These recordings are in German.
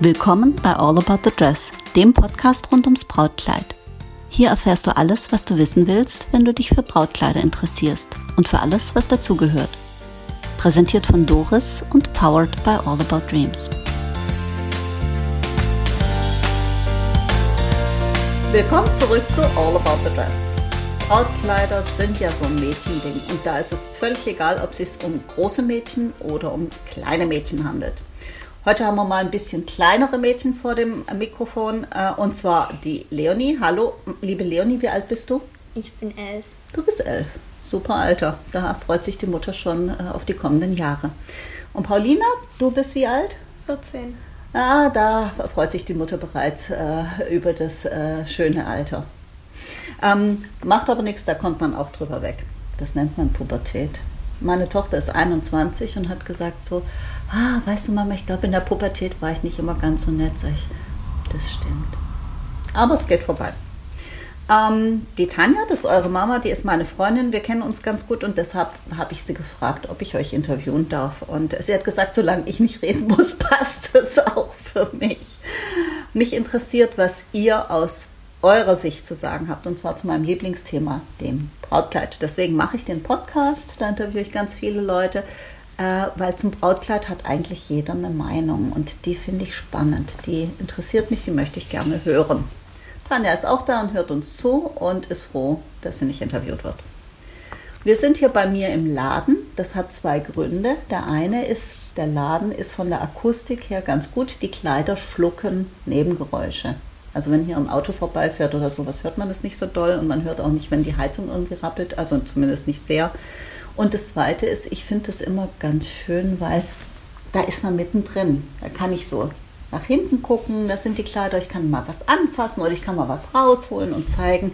Willkommen bei All About the Dress, dem Podcast rund ums Brautkleid. Hier erfährst du alles, was du wissen willst, wenn du dich für Brautkleider interessierst und für alles, was dazugehört. Präsentiert von Doris und powered by All About Dreams. Willkommen zurück zu All About the Dress. Brautkleider sind ja so ein Mädchending und da ist es völlig egal, ob es sich um große Mädchen oder um kleine Mädchen handelt. Heute haben wir mal ein bisschen kleinere Mädchen vor dem Mikrofon äh, und zwar die Leonie. Hallo, liebe Leonie, wie alt bist du? Ich bin elf. Du bist elf. Super Alter. Da freut sich die Mutter schon äh, auf die kommenden Jahre. Und Paulina, du bist wie alt? 14. Ah, da freut sich die Mutter bereits äh, über das äh, schöne Alter. Ähm, macht aber nichts, da kommt man auch drüber weg. Das nennt man Pubertät. Meine Tochter ist 21 und hat gesagt so, ah, weißt du Mama, ich glaube in der Pubertät war ich nicht immer ganz so nett. Sag ich, das stimmt. Aber es geht vorbei. Ähm, die Tanja, das ist eure Mama, die ist meine Freundin. Wir kennen uns ganz gut und deshalb habe ich sie gefragt, ob ich euch interviewen darf. Und sie hat gesagt, solange ich nicht reden muss, passt es auch für mich. Mich interessiert, was ihr aus eurer Sicht zu sagen habt, und zwar zu meinem Lieblingsthema, dem Brautkleid. Deswegen mache ich den Podcast, da interviewe ich ganz viele Leute, äh, weil zum Brautkleid hat eigentlich jeder eine Meinung und die finde ich spannend, die interessiert mich, die möchte ich gerne hören. Tanja ist auch da und hört uns zu und ist froh, dass sie nicht interviewt wird. Wir sind hier bei mir im Laden. Das hat zwei Gründe. Der eine ist, der Laden ist von der Akustik her ganz gut. Die Kleider schlucken Nebengeräusche. Also wenn hier ein Auto vorbeifährt oder sowas, hört man das nicht so doll und man hört auch nicht, wenn die Heizung irgendwie rappelt, also zumindest nicht sehr. Und das Zweite ist, ich finde das immer ganz schön, weil da ist man mittendrin. Da kann ich so nach hinten gucken, das sind die Kleider, ich kann mal was anfassen oder ich kann mal was rausholen und zeigen.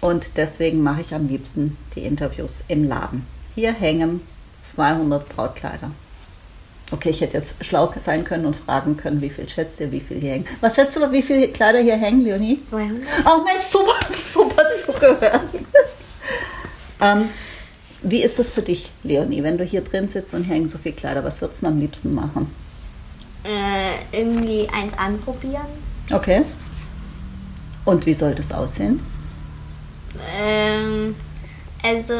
Und deswegen mache ich am liebsten die Interviews im Laden. Hier hängen 200 Brautkleider. Okay, ich hätte jetzt schlau sein können und fragen können, wie viel schätzt ihr, wie viel hier hängen. Was schätzt du, wie viele Kleider hier hängen, Leonie? 200. Oh Mensch, super, super zugehört. ähm, wie ist das für dich, Leonie, wenn du hier drin sitzt und hängen so viele Kleider? Was würdest du am liebsten machen? Äh, irgendwie eins anprobieren. Okay. Und wie soll das aussehen? Ähm, also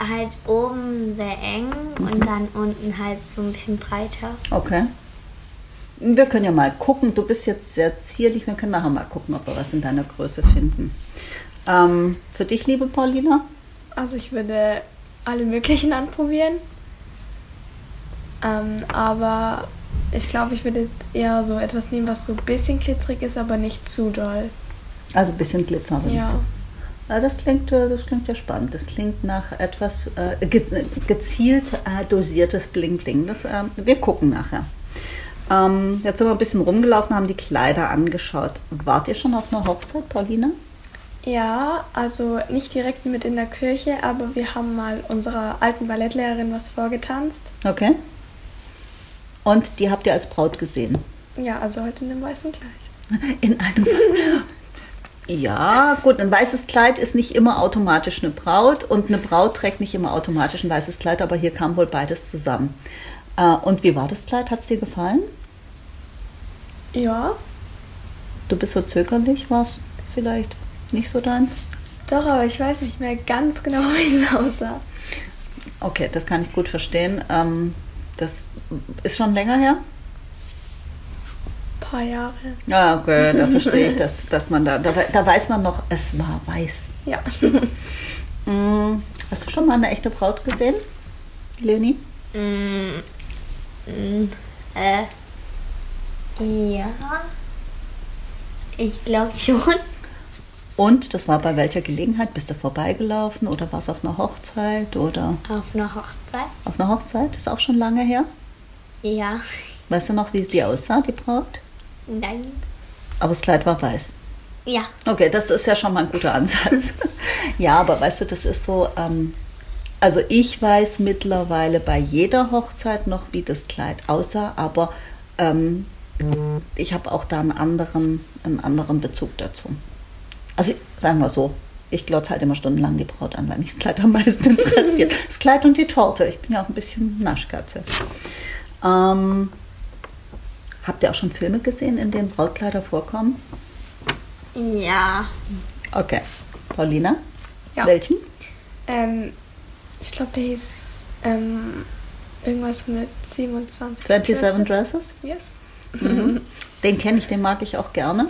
halt oben sehr eng und dann unten halt so ein bisschen breiter. Okay. Wir können ja mal gucken. Du bist jetzt sehr zierlich. Wir können nachher mal gucken, ob wir was in deiner Größe finden. Ähm, für dich, liebe Paulina? Also ich würde alle möglichen anprobieren. Ähm, aber ich glaube, ich würde jetzt eher so etwas nehmen, was so ein bisschen glitzerig ist, aber nicht zu doll. Also ein bisschen Glitzer, aber Ja. nicht so. Das klingt, äh, das klingt ja spannend. Das klingt nach etwas äh, ge gezielt äh, dosiertes Bling Bling. Das, äh, wir gucken nachher. Ähm, jetzt sind wir ein bisschen rumgelaufen, haben die Kleider angeschaut. Wart ihr schon auf einer Hochzeit, Paulina? Ja, also nicht direkt mit in der Kirche, aber wir haben mal unserer alten Ballettlehrerin was vorgetanzt. Okay. Und die habt ihr als Braut gesehen? Ja, also heute in dem weißen Kleid. In einem. Ja, gut, ein weißes Kleid ist nicht immer automatisch eine Braut und eine Braut trägt nicht immer automatisch ein weißes Kleid, aber hier kam wohl beides zusammen. Äh, und wie war das Kleid? Hat es dir gefallen? Ja, Du bist so zögerlich, war es vielleicht nicht so deins? doch, aber ich weiß nicht mehr ganz genau, wie es aussah. Okay, das kann ich gut verstehen. Ähm, das ist schon länger her? Paar Jahre. Ja, okay, da verstehe ich, dass, dass man da, da, da weiß man noch, es war weiß. Ja. Mm, Hast du schon mal eine echte Braut gesehen, Leonie? Mm, mm, äh, ja. Ich glaube schon. Und das war bei welcher Gelegenheit? Bist du vorbeigelaufen oder war es auf einer Hochzeit oder Auf einer Hochzeit. auf einer Hochzeit? Ist auch schon lange her. Ja. Weißt du noch, wie sie aussah, die Braut? Nein. Aber das Kleid war weiß. Ja. Okay, das ist ja schon mal ein guter Ansatz. ja, aber weißt du, das ist so, ähm, also ich weiß mittlerweile bei jeder Hochzeit noch, wie das Kleid aussah, aber ähm, ich habe auch da einen anderen, einen anderen Bezug dazu. Also sagen wir so, ich glotze halt immer stundenlang die Braut an, weil mich das Kleid am meisten interessiert. Das Kleid und die Torte. Ich bin ja auch ein bisschen Naschkatze. Ähm, Habt ihr auch schon Filme gesehen, in denen Brautkleider vorkommen? Ja. Okay. Paulina? Ja. Welchen? Ähm, ich glaube, der hieß ähm, irgendwas mit 27. 27 Dresses? Yes. Mhm. Den kenne ich, den mag ich auch gerne.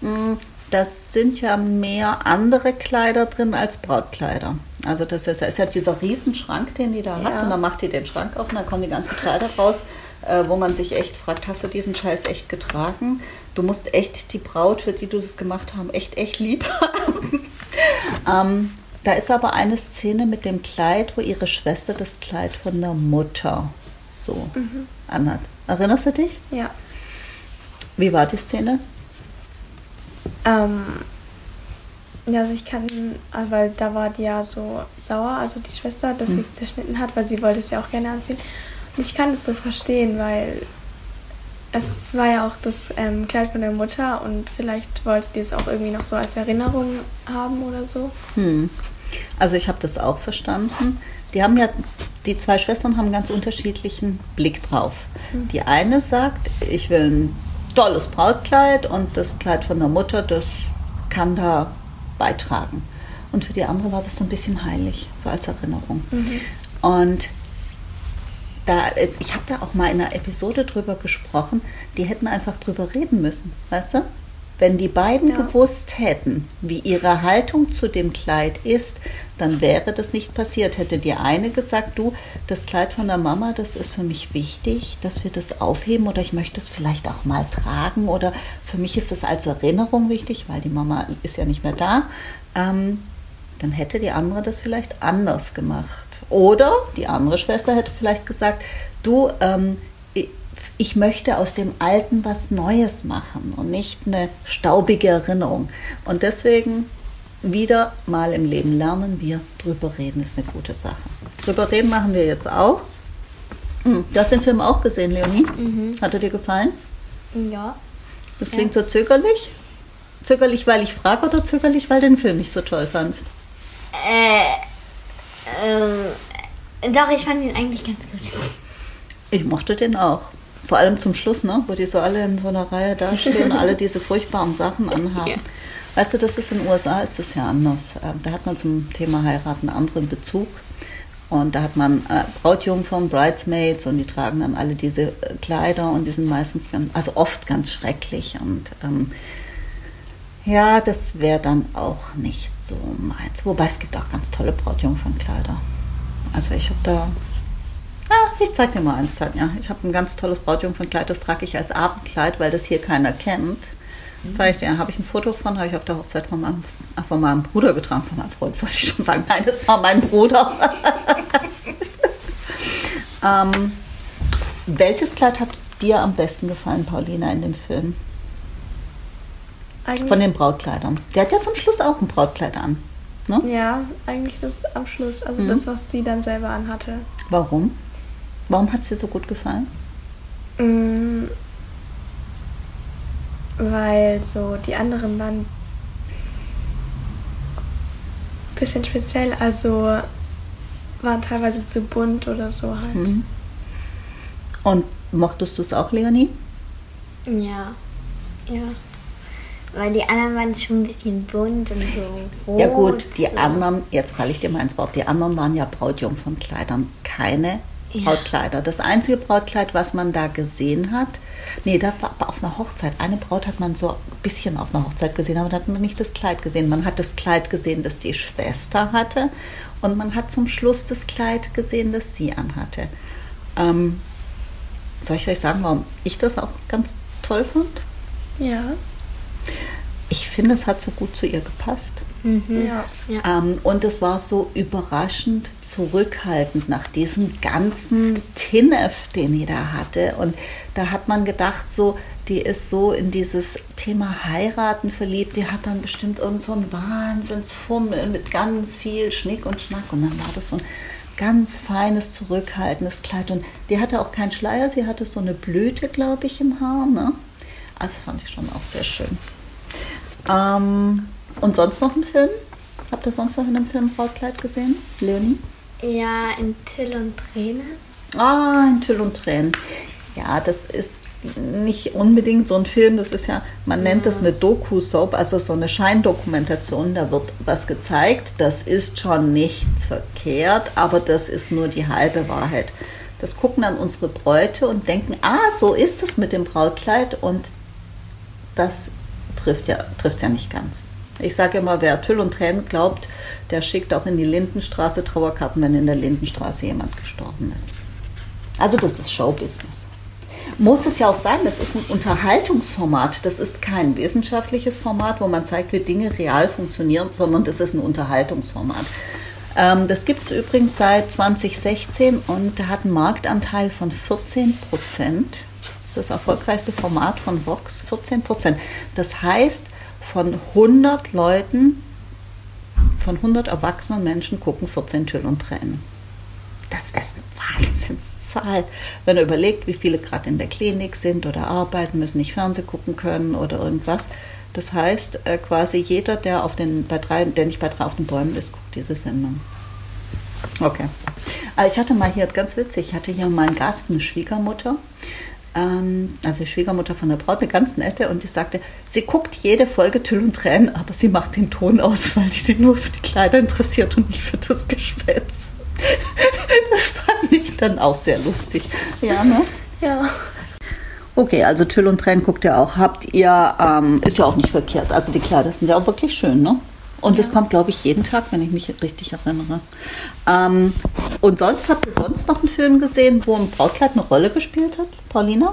Mm, Das sind ja mehr andere Kleider drin als Brautkleider. Also das ist, das ist ja dieser Riesenschrank, den die da hat. Ja. Und dann macht die den Schrank auf und dann kommen die ganzen Kleider raus, äh, wo man sich echt fragt, hast du diesen Scheiß echt getragen? Du musst echt die Braut, für die du das gemacht hast, echt, echt lieb haben. ähm, da ist aber eine Szene mit dem Kleid, wo ihre Schwester das Kleid von der Mutter so anhat. Erinnerst du dich? Ja. Wie war die Szene? Ähm, ja, also ich kann, äh, weil da war die ja so sauer, also die Schwester, dass sie es zerschnitten hat, weil sie wollte es ja auch gerne anziehen. Ich kann es so verstehen, weil es war ja auch das ähm, Kleid von der Mutter und vielleicht wollte die es auch irgendwie noch so als Erinnerung haben oder so. Hm. Also ich habe das auch verstanden. Die haben ja, die zwei Schwestern haben ganz unterschiedlichen Blick drauf. Die eine sagt, ich will ein tolles Brautkleid und das Kleid von der Mutter, das kann da beitragen. Und für die andere war das so ein bisschen heilig, so als Erinnerung. Und da, äh, ich habe da auch mal in einer Episode drüber gesprochen, die hätten einfach drüber reden müssen, weißt du? Wenn die beiden Ja. gewusst hätten, wie ihre Haltung zu dem Kleid ist, dann wäre das nicht passiert. Hätte die eine gesagt, du, das Kleid von der Mama, das ist für mich wichtig, dass wir das aufheben oder ich möchte es vielleicht auch mal tragen oder für mich ist das als Erinnerung wichtig, weil die Mama ist ja nicht mehr da. Ähm, dann hätte die andere das vielleicht anders gemacht. Oder die andere Schwester hätte vielleicht gesagt, du, ähm, ich- möchte aus dem Alten was Neues machen und nicht eine staubige Erinnerung. Und deswegen wieder mal im Leben lernen wir, drüber reden ist eine gute Sache. Drüber reden machen wir jetzt auch. Hm, Du hast den Film auch gesehen, Leonie? Hat er dir gefallen? Ja. Das klingt so zögerlich. Zögerlich, weil ich frage oder zögerlich, weil du den Film nicht so toll fandst? Äh, ähm, doch, ich fand ihn eigentlich ganz gut. Ich mochte den auch. Vor allem zum Schluss, ne? wo die so alle in so einer Reihe dastehen alle diese furchtbaren Sachen anhaben. Ja. Weißt du, das ist in den USA ist das ja anders. Ähm, Da hat man zum Thema Heiraten einen anderen Bezug. Und da hat man äh, Brautjungfern, Bridesmaids und die tragen dann alle diese äh, Kleider und die sind meistens ganz, also oft ganz schrecklich. Und ähm, ja, das wäre dann auch nicht so meins. Wobei es gibt auch ganz tolle Brautjungfernkleider. Also ich habe da Ah, ich zeig dir mal eins, Tanja. Ich habe ein ganz tolles Brautjungfernkleid, das trage ich als Abendkleid, weil das hier keiner kennt. Zeige ich dir, habe ich ein Foto von, habe ich auf der Hochzeit von meinem, äh, von meinem Bruder getragen, von meinem Freund, wollte ich schon sagen. Nein, das war mein Bruder. ähm, welches Kleid hat dir am besten gefallen, Paulina, in dem Film? Eigentlich, Von den Brautkleidern. Der hat ja zum Schluss auch ein Brautkleid an. Ne? ja, eigentlich das am Schluss, also Mhm. das, was sie dann selber anhatte. Warum? Warum hat es dir so gut gefallen? Mm, Weil so die anderen waren ein bisschen speziell, also waren teilweise zu bunt oder so halt. Mhm. Und mochtest du es auch, Leonie? Ja. Ja. Weil die anderen waren schon ein bisschen bunt und so rot. Ja gut, die so. anderen, jetzt falle ich dir mal ins Wort, die anderen waren ja Brautjungfernkleidern, keine Ja. Brautkleider. Das einzige Brautkleid, was man da gesehen hat, nee, da war auf einer Hochzeit. Eine Braut hat man so ein bisschen auf einer Hochzeit gesehen, aber da hat man nicht das Kleid gesehen. Man hat das Kleid gesehen, das die Schwester hatte und man hat zum Schluss das Kleid gesehen, das sie anhatte. Ähm, soll ich euch sagen, warum ich das auch ganz toll fand? Ja. Ich finde, es hat so gut zu ihr gepasst. Mhm. Ja. Ähm, und es war so überraschend zurückhaltend nach diesem ganzen Tinnef, den die da hatte. Und da hat man gedacht, so, die ist so in dieses Thema Heiraten verliebt. Die hat dann bestimmt irgend so einen Wahnsinnsfummel mit ganz viel Schnick und Schnack. Und dann war das so ein ganz feines, zurückhaltendes Kleid. Und die hatte auch keinen Schleier, sie hatte so eine Blüte, glaube ich, im Haar. Ne? Also das fand ich schon auch sehr schön. Ähm, und sonst noch ein Film? Habt ihr sonst noch in einem Film Brautkleid gesehen? Leonie? ja, in Till und Tränen. Ah, in Tüll und Tränen. Ja, das ist, nicht unbedingt so ein Film, das ist ja, man nennt das eine Doku-Soap, also so eine Scheindokumentation, da wird was gezeigt, das ist schon nicht verkehrt, aber das ist nur die halbe Wahrheit. Das gucken dann unsere Bräute und denken, ah, so ist es mit dem Brautkleid und das trifft ja, ja nicht ganz. Ich sage immer, wer Tüll und Tränen glaubt, der schickt auch in die Lindenstraße Trauerkarten, wenn in der Lindenstraße jemand gestorben ist. Also das ist Showbusiness. Muss es ja auch sein, das ist ein Unterhaltungsformat. Das ist kein wissenschaftliches Format, wo man zeigt, wie Dinge real funktionieren, sondern das ist ein Unterhaltungsformat. Ähm, das gibt es übrigens seit 2016 und hat einen Marktanteil von 14 Prozent. Das ist das erfolgreichste Format von Vox, 14 Prozent. Das heißt, von 100 Leuten, von 100 erwachsenen Menschen gucken 14 Tüll und Tränen. Das ist eine Wahnsinnszahl. Wenn er überlegt, wie viele gerade in der Klinik sind oder arbeiten, müssen nicht Fernsehen gucken können oder irgendwas. Das heißt, äh, quasi jeder, der, auf den, bei drei, der nicht bei drei auf den Bäumen ist, guckt diese Sendung. Okay. Also ich hatte mal hier, ganz witzig, ich hatte hier meinen Gast, eine Schwiegermutter, ähm, also die Schwiegermutter von der Braut, eine ganz nette, und die sagte, sie guckt jede Folge Tüll und Tränen, aber sie macht den Ton aus, weil die sich nur für die Kleider interessiert und nicht für das Geschwätz. Das fand ich dann auch sehr lustig. Ja, ne? Ja. Okay, also Tüll und Tränen guckt ihr auch. Habt ihr, ähm, ist ja auch nicht verkehrt. Also die Kleider sind ja auch wirklich schön, ne? Und das kommt, glaube ich, jeden Tag, wenn ich mich richtig erinnere. Ähm, und sonst habt ihr sonst noch einen Film gesehen, wo ein Brautkleid eine Rolle gespielt hat, Paulina?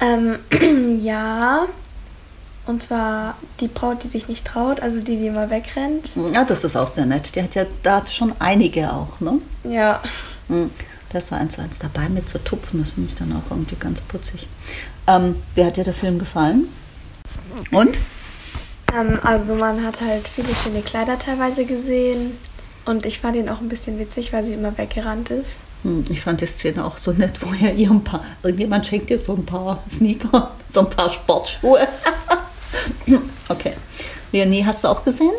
Ähm, ja. Und zwar die Braut, die sich nicht traut, also die, die immer wegrennt. Ja, das ist auch sehr nett. Die hat ja da schon einige auch, ne? Ja. Hm, Das war eins zu eins dabei mit zu tupfen, das finde ich dann auch irgendwie ganz putzig. Ähm, wie hat dir der Film gefallen? Und? Ähm, also man hat halt viele schöne Kleider teilweise gesehen. Und ich fand ihn auch ein bisschen witzig, weil sie immer weggerannt ist. Hm, Ich fand die Szene auch so nett, wo er ihr ein paar, irgendjemand schenkt ihr so ein paar Sneaker, so ein paar Sportschuhe. okay. Leonie, hast du auch gesehen?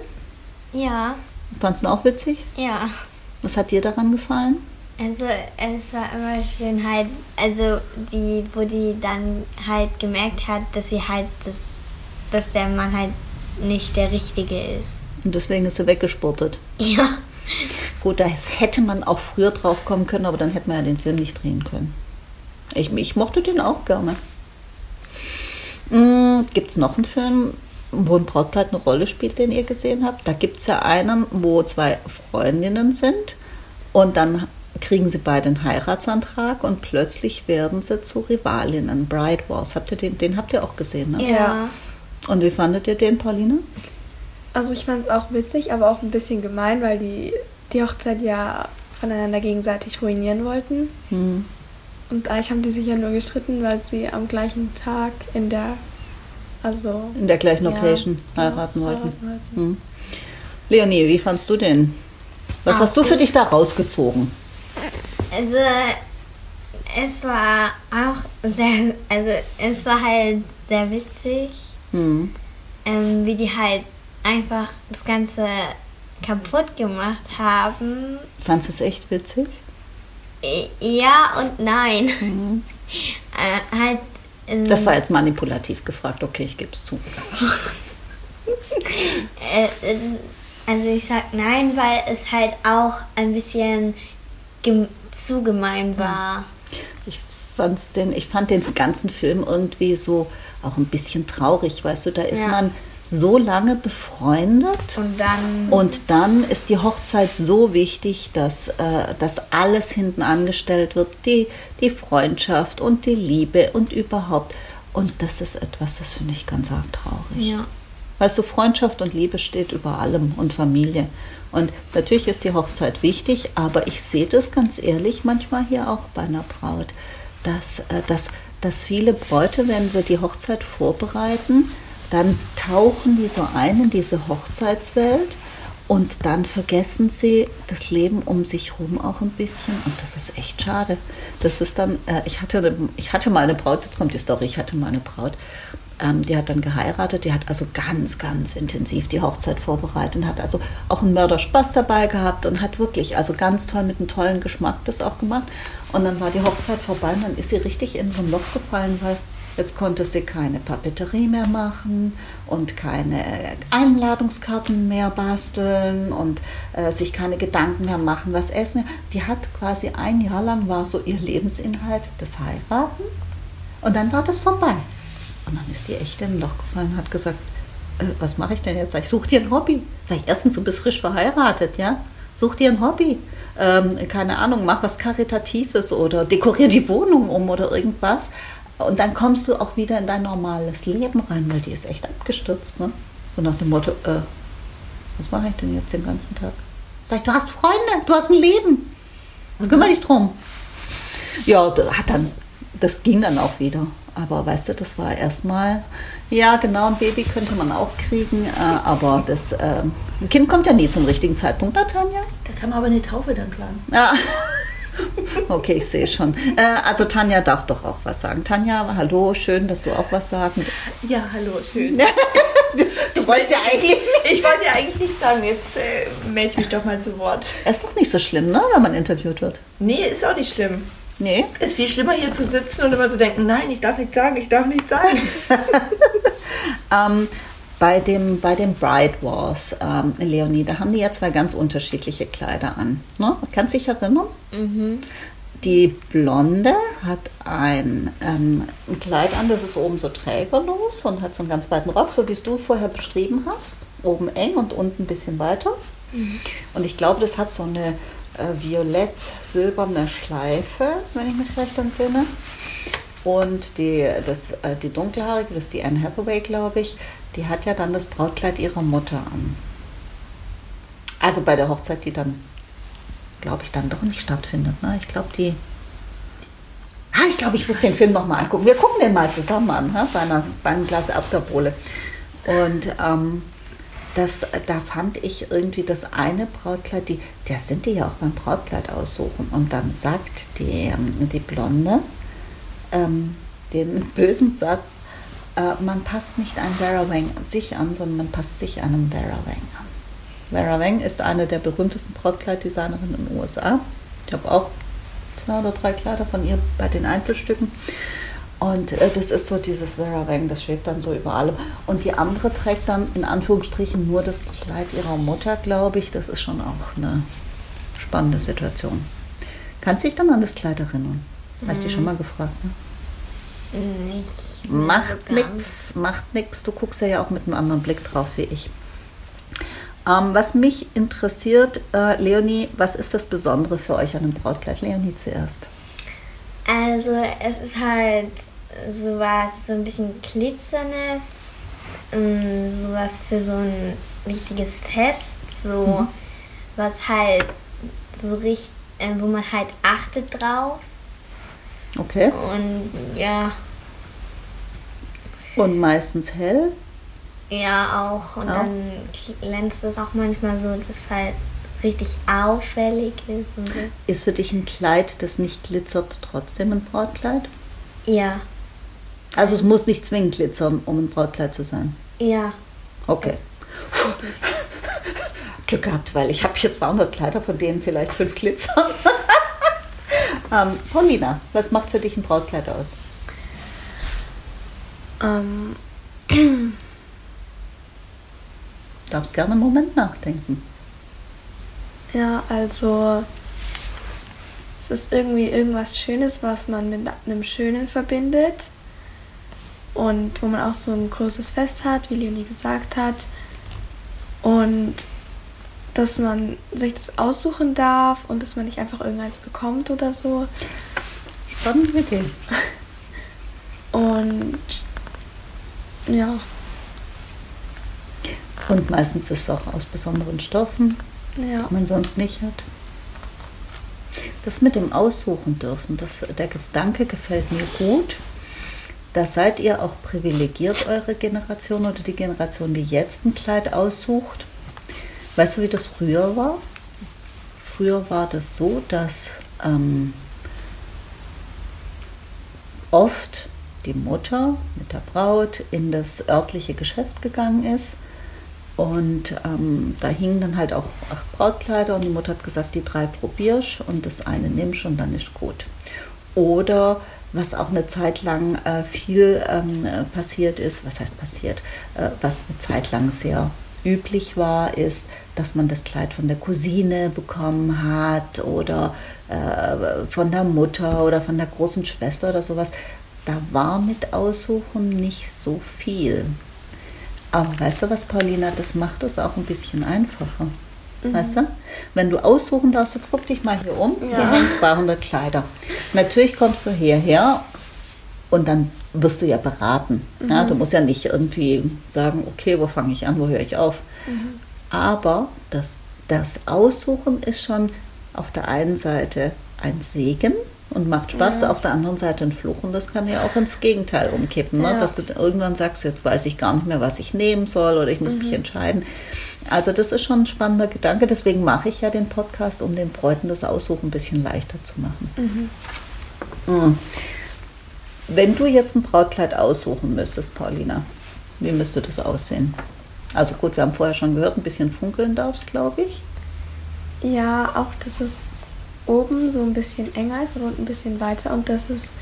Ja, Fandest du auch witzig? ja. Was hat dir daran gefallen? Also es war immer schön halt, also die, wo die dann halt gemerkt hat, dass sie halt das, dass der Mann halt nicht der Richtige ist. Und deswegen ist sie weggesportet. Ja. Gut, da hätte man auch früher drauf kommen können, aber dann hätte man ja den Film nicht drehen können. Ich, ich mochte den auch gerne. Gibt es noch einen Film, wo ein Brautkleid eine Rolle spielt, den ihr gesehen habt? Da gibt es ja einen, wo zwei Freundinnen sind und dann kriegen sie beide einen Heiratsantrag und plötzlich werden sie zu Rivalinnen. Bride Wars. Habt ihr den, den habt ihr auch gesehen, ne? Ja. Und wie fandet ihr den, Pauline? Also ich fand es auch witzig, aber auch ein bisschen gemein, weil die die Hochzeit ja voneinander gegenseitig ruinieren wollten. Hm. Und eigentlich haben die sich ja nur gestritten, weil sie am gleichen Tag in der, also In der gleichen Ja, Location genau, heiraten wollten. heiraten wollten. Hm. Leonie, wie fandst du den? Was Ah, hast du für dich da rausgezogen? Also es war auch sehr, also es war halt sehr witzig, Hm. ähm, wie die halt einfach das Ganze kaputt gemacht haben. Fandest du es echt witzig? Äh, Ja und nein. Äh, halt. ähm, Das war jetzt manipulativ gefragt. Okay, ich gebe es zu. Äh, äh, also ich sag nein, weil es halt auch ein bisschen zu gemein war. Ich, fand's den, ich fand den ganzen Film irgendwie so auch ein bisschen traurig. Weißt du, da ist Ja. man so lange befreundet. Und dann. Und dann ist die Hochzeit so wichtig, dass, äh, dass alles hinten angestellt wird. Die, die Freundschaft und die Liebe und überhaupt. Und das ist etwas, das finde ich ganz arg traurig. ja. Weißt du, Freundschaft und Liebe steht über allem und Familie. Und natürlich ist die Hochzeit wichtig, aber ich sehe das ganz ehrlich manchmal hier auch bei einer Braut, dass, äh, dass, dass viele Bräute, wenn sie die Hochzeit vorbereiten, dann tauchen die so ein in diese Hochzeitswelt und dann vergessen sie das Leben um sich herum auch ein bisschen und das ist echt schade. Das ist dann, äh, ich, hatte eine, ich hatte mal eine Braut, jetzt kommt die Story, ich hatte mal eine Braut, ähm, die hat dann geheiratet, die hat also ganz, ganz intensiv die Hochzeit vorbereitet und hat also auch einen Mörderspaß dabei gehabt und hat wirklich also ganz toll mit einem tollen Geschmack das auch gemacht. Und dann war die Hochzeit vorbei und dann ist sie richtig in so ein Loch gefallen, weil Jetzt konnte sie keine Papeterie mehr machen und keine Einladungskarten mehr basteln und äh, sich keine Gedanken mehr machen, was essen. Die hat quasi ein Jahr lang war so ihr Lebensinhalt das Heiraten und dann war das vorbei. Und dann ist sie echt in ein Loch gefallen und hat gesagt, äh, was mache ich denn jetzt? Sag ich, such dir ein Hobby. Sag ich, erstens, du bist frisch verheiratet, ja? Such dir ein Hobby. Ähm, keine Ahnung, mach was Karitatives oder dekorier die Wohnung um oder irgendwas. Und dann kommst du auch wieder in dein normales Leben rein, weil die ist echt abgestürzt. Ne? So nach dem Motto, äh, was mache ich denn jetzt den ganzen Tag? Sag ich, du hast Freunde, du hast ein Leben. Kümmere dich drum. Ja, hat dann, das ging dann auch wieder. Aber weißt du, das war erstmal, ja genau, ein Baby könnte man auch kriegen, äh, aber das äh, Kind kommt ja nie zum richtigen Zeitpunkt, na Tanja? Da kann man aber eine Taufe dann planen. Ja. Okay, ich sehe schon. Äh, also Tanja darf doch auch was sagen. Tanja, hallo, schön, dass du auch was sagen. Ja, hallo, schön. du, du wolltest ja eigentlich. Ich wollte ja eigentlich nicht sagen, jetzt äh, melde ich mich doch mal zu Wort. Ist doch nicht so schlimm, ne, wenn man interviewt wird. Nee, ist auch nicht schlimm. Nee. Ist viel schlimmer hier zu sitzen und immer zu denken, nein, ich darf nicht sagen, ich darf nicht sagen. ähm, bei dem, bei den Bride Wars, ähm, Leonie, da haben die ja zwei ganz unterschiedliche Kleider an. Ne? Kannst du dich erinnern? Mhm. Die Blonde hat ein, ähm, ein Kleid an, das ist oben so trägerlos und hat so einen ganz weiten Rock, so wie es du vorher beschrieben hast. Oben eng und unten ein bisschen weiter. Mhm. Und ich glaube, das hat so eine äh, violett-silberne Schleife, wenn ich mich recht entsinne. Und die, das, äh, die dunkelhaarige, das ist die Anne Hathaway, glaube ich, die hat ja dann das Brautkleid ihrer Mutter an. Also bei der Hochzeit, die dann, glaube ich, dann doch nicht stattfindet. Ne? Ich glaube, die. Ah, ich glaube, ich muss den Film nochmal angucken. Wir gucken den mal zusammen an, bei, einer, bei einem Glas Erdbeerbohle. Und ähm, das, da fand ich irgendwie das eine Brautkleid, die, der sind die ja auch beim Brautkleid aussuchen. Und dann sagt die, ähm, die Blonde ähm, den bösen Satz, äh, man passt nicht ein Vera Wang sich an, sondern man passt sich einem Vera Wang an. Vera Wang ist eine der berühmtesten Brautkleiddesignerinnen in den USA. Ich habe auch zwei oder drei Kleider von ihr bei den Einzelstücken. Und äh, das ist so dieses Vera Wang, das schwebt dann so über allem. Und die andere trägt dann in Anführungsstrichen nur das Kleid ihrer Mutter, glaube ich. Das ist schon auch eine spannende Situation. Kannst du dich dann an das Kleid erinnern? Mhm. Habe ich dich schon mal gefragt, ne? Nicht. Macht so nichts, macht nichts. Du guckst ja auch mit einem anderen Blick drauf wie ich. Ähm, was mich interessiert, äh, Leonie, was ist das Besondere für euch an dem Brautkleid? Leonie zuerst. Also es ist halt sowas, so ein bisschen glitzernes, ähm, sowas für so ein richtiges Fest, so mhm. was halt so richtig, äh, wo man halt achtet drauf. Okay. Und ja. Und meistens hell? Ja, auch. Und auch. dann glänzt es auch manchmal so, dass halt richtig auffällig ist. So. Ist für dich ein Kleid, das nicht glitzert, trotzdem ein Brautkleid? Ja. Also es muss nicht zwingend glitzern, um ein Brautkleid zu sein? Ja. Okay. Glück gehabt, weil ich habe hier 200 Kleider, von denen vielleicht fünf glitzern. Ähm, Paulina, was macht für dich ein Brautkleid aus? Ähm. Darfst gerne einen Moment nachdenken. Ja, also es ist irgendwie irgendwas Schönes, was man mit einem Schönen verbindet und wo man auch so ein großes Fest hat, wie Leonie gesagt hat. Und dass man sich das aussuchen darf und dass man nicht einfach irgendeins bekommt oder so. Spannende Idee. Und ja. Und meistens ist es auch aus besonderen Stoffen, ja. die man sonst nicht hat. Das mit dem Aussuchen dürfen, das, der Gedanke gefällt mir gut. Da seid ihr auch privilegiert, eure Generation oder die Generation, die jetzt ein Kleid aussucht Weißt du, wie das früher war? Früher war das so, dass ähm, oft die Mutter mit der Braut in das örtliche Geschäft gegangen ist. Und ähm, da hingen dann halt auch acht Brautkleider und die Mutter hat gesagt, die drei probierst und das eine nimmst und dann ist gut. Oder was auch eine Zeit lang äh, viel ähm, passiert ist, was heißt passiert, äh, was eine Zeit lang sehr üblich war, ist, dass man das Kleid von der Cousine bekommen hat oder äh, von der Mutter oder von der großen Schwester oder sowas. Da war mit Aussuchen nicht so viel. Aber weißt du was, Paulina, das macht es auch ein bisschen einfacher. Mhm. Weißt du? Wenn du aussuchen darfst, jetzt guck dich mal hier um, hier Ja. hängen 200 Kleider. Natürlich kommst du hierher und dann wirst du ja beraten. Ja, du musst ja nicht irgendwie sagen, okay, wo fange ich an, wo höre ich auf. Aber das, das Aussuchen ist schon auf der einen Seite ein Segen und macht Spaß, auf der anderen Seite ein Fluch. Und das kann ja auch ins Gegenteil umkippen, ne? Ja. dass du irgendwann sagst, jetzt weiß ich gar nicht mehr, was ich nehmen soll oder ich muss mich entscheiden. Also das ist schon ein spannender Gedanke. Deswegen mache ich ja den Podcast, um den Bräuten das Aussuchen ein bisschen leichter zu machen. Mhm. Wenn du jetzt ein Brautkleid aussuchen müsstest, Paulina, wie müsste das aussehen? Also gut, wir haben vorher schon gehört, ein bisschen funkeln darfst, glaube ich. Ja, auch dass es oben so ein bisschen enger ist und unten ein bisschen weiter und dass es